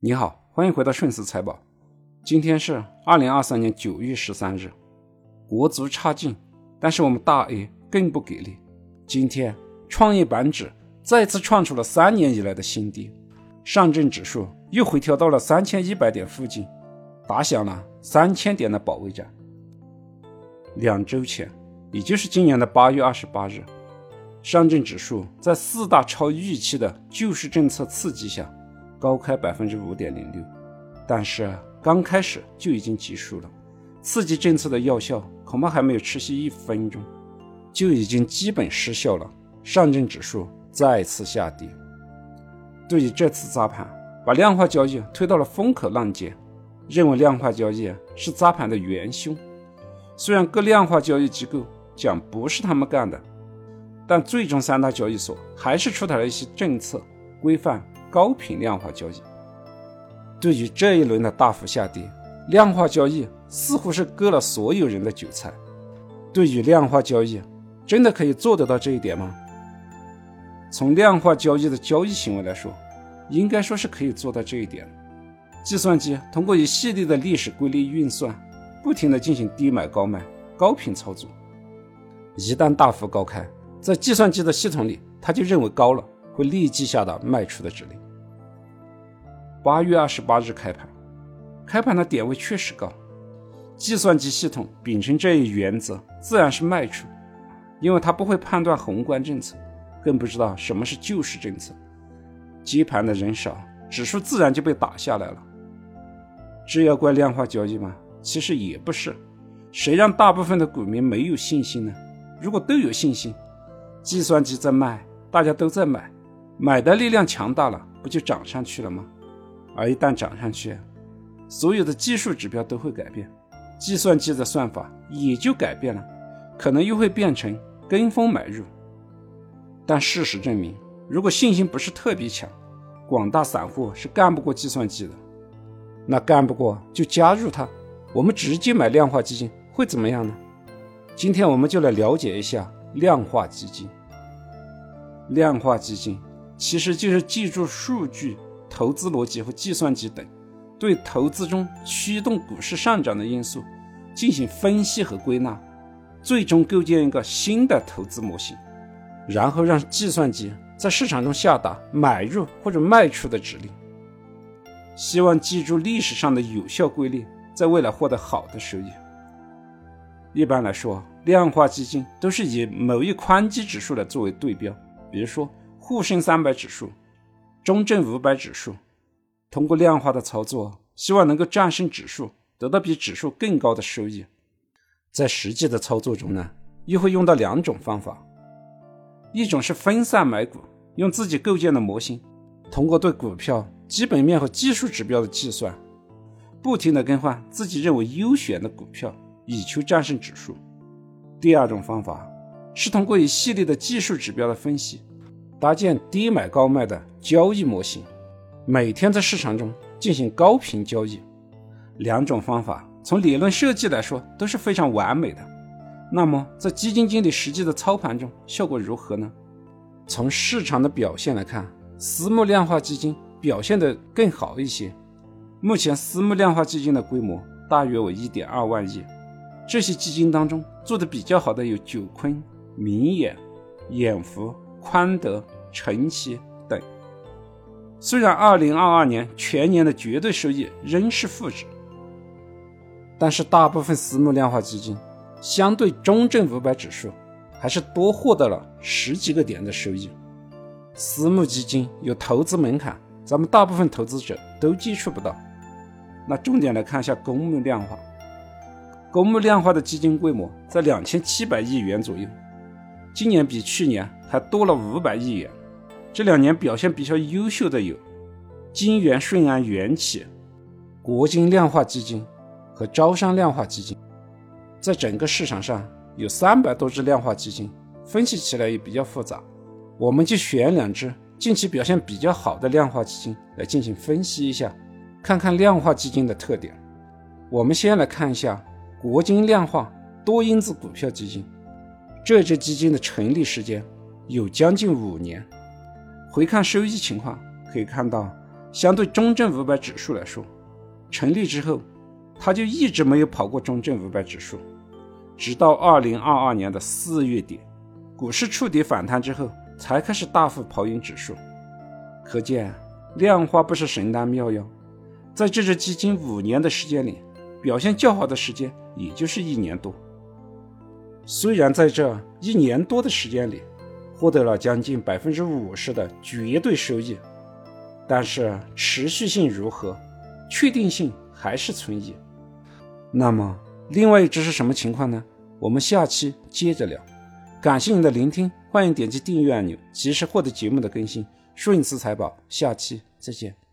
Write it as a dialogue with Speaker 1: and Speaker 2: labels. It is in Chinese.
Speaker 1: 你好，欢迎回到顺思财宝。今天是二零二三年九月十三日。国足差劲，但是我们大 A 更不给力。今天创业板指再次创出了三年以来的新低，上证指数又回调到了三千一百点附近，打响了三千点的保卫战。两周前，也就是今年的八月二十八日，上证指数在四大超预期的救市政策刺激下。高开百分之五点零六，但是刚开始就已经结束了。刺激政策的药效恐怕还没有持续一分钟，就已经基本失效了。上证指数再次下跌。对于这次砸盘，把量化交易推到了风口浪尖，认为量化交易是砸盘的元凶。虽然各量化交易机构讲不是他们干的，但最终三大交易所还是出台了一些政策规范。高频量化交易对于这一轮的大幅下跌，量化交易似乎是割了所有人的韭菜。对于量化交易，真的可以做得到这一点吗？从量化交易的交易行为来说，应该说是可以做到这一点。计算机通过一系列的历史规律运算，不停地进行低买高卖、高频操作。一旦大幅高开，在计算机的系统里，它就认为高了。会立即下达卖出的指令。八月二十八日开盘，开盘的点位确实高，计算机系统秉承这一原则，自然是卖出，因为它不会判断宏观政策，更不知道什么是救市政策。接盘的人少，指数自然就被打下来了。这要怪量化交易吗？其实也不是，谁让大部分的股民没有信心呢？如果都有信心，计算机在卖，大家都在买。买的力量强大了，不就涨上去了吗？而一旦涨上去，所有的技术指标都会改变，计算机的算法也就改变了，可能又会变成跟风买入。但事实证明，如果信心不是特别强，广大散户是干不过计算机的。那干不过就加入它，我们直接买量化基金会怎么样呢？今天我们就来了解一下量化基金。量化基金。其实就是记住数据、投资逻辑和计算机等，对投资中驱动股市上涨的因素进行分析和归纳，最终构建一个新的投资模型，然后让计算机在市场中下达买入或者卖出的指令。希望记住历史上的有效规律，在未来获得好的收益。一般来说，量化基金都是以某一宽基指数来作为对标，比如说。沪深三百指数、中证五百指数，通过量化的操作，希望能够战胜指数，得到比指数更高的收益。在实际的操作中呢，又会用到两种方法：一种是分散买股，用自己构建的模型，通过对股票基本面和技术指标的计算，不停的更换自己认为优选的股票，以求战胜指数；第二种方法是通过一系列的技术指标的分析。搭建低买高卖的交易模型，每天在市场中进行高频交易。两种方法从理论设计来说都是非常完美的。那么在基金经理实际的操盘中效果如何呢？从市场的表现来看，私募量化基金表现得更好一些。目前私募量化基金的规模大约为一点二万亿。这些基金当中做的比较好的有九坤、明眼、眼福。宽德、晨曦等，虽然2022年全年的绝对收益仍是负值，但是大部分私募量化基金相对中证五百指数还是多获得了十几个点的收益。私募基金有投资门槛，咱们大部分投资者都接触不到。那重点来看一下公募量化，公募量化的基金规模在两千七百亿元左右。今年比去年还多了五百亿元。这两年表现比较优秀的有金元顺安元企、国金量化基金和招商量化基金。在整个市场上有三百多只量化基金，分析起来也比较复杂。我们就选两只近期表现比较好的量化基金来进行分析一下，看看量化基金的特点。我们先来看一下国金量化多因子股票基金。这只基金的成立时间有将近五年，回看收益情况，可以看到相对中证五百指数来说，成立之后，它就一直没有跑过中证五百指数，直到二零二二年的四月底，股市触底反弹之后，才开始大幅跑赢指数。可见量化不是神丹妙药，在这只基金五年的时间里，表现较好的时间也就是一年多。虽然在这一年多的时间里，获得了将近百分之五十的绝对收益，但是持续性如何，确定性还是存疑。那么，另外一只是什么情况呢？我们下期接着聊。感谢您的聆听，欢迎点击订阅按钮，及时获得节目的更新。顺思财宝，下期再见。